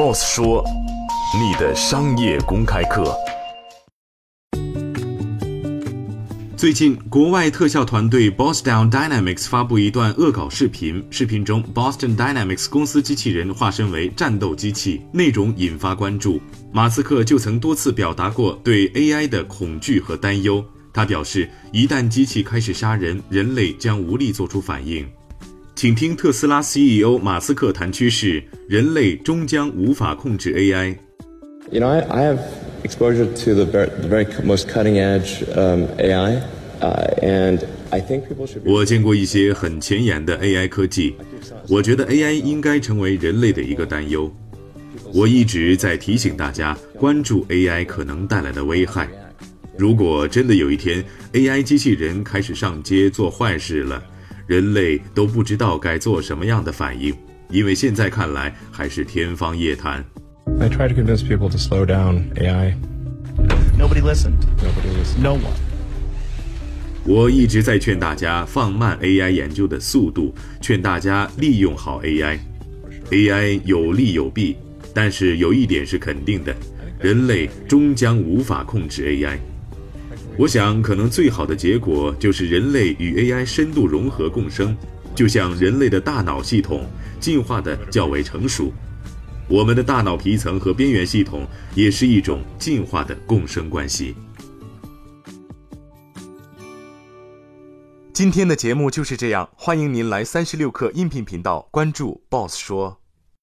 Boss 说：“你的商业公开课。”最近，国外特效团队 Boston Dynamics 发布一段恶搞视频。视频中，Boston Dynamics 公司机器人化身为战斗机器，内容引发关注。马斯克就曾多次表达过对 AI 的恐惧和担忧。他表示，一旦机器开始杀人，人类将无力做出反应。请听特斯拉 CEO 马斯克谈趋势：人类终将无法控制 AI。You know, I, I have exposure to the very, the very most cutting edge um, AI, uh, and I think people should. 我见过一些很前沿的 AI 科技，我觉得 AI 应该成为人类的一个担忧。我一直在提醒大家关注 AI 可能带来的危害。如果真的有一天 AI 机器人开始上街做坏事了，人类都不知道该做什么样的反应，因为现在看来还是天方夜谭。I try to convince people to slow down AI. Nobody listened. Nobody listened. No one. 我一直在劝大家放慢 AI 研究的速度，劝大家利用好 AI。AI 有利有弊，但是有一点是肯定的：人类终将无法控制 AI。我想，可能最好的结果就是人类与 AI 深度融合共生，就像人类的大脑系统进化的较为成熟，我们的大脑皮层和边缘系统也是一种进化的共生关系。今天的节目就是这样，欢迎您来三十六课音频频道关注 Boss 说。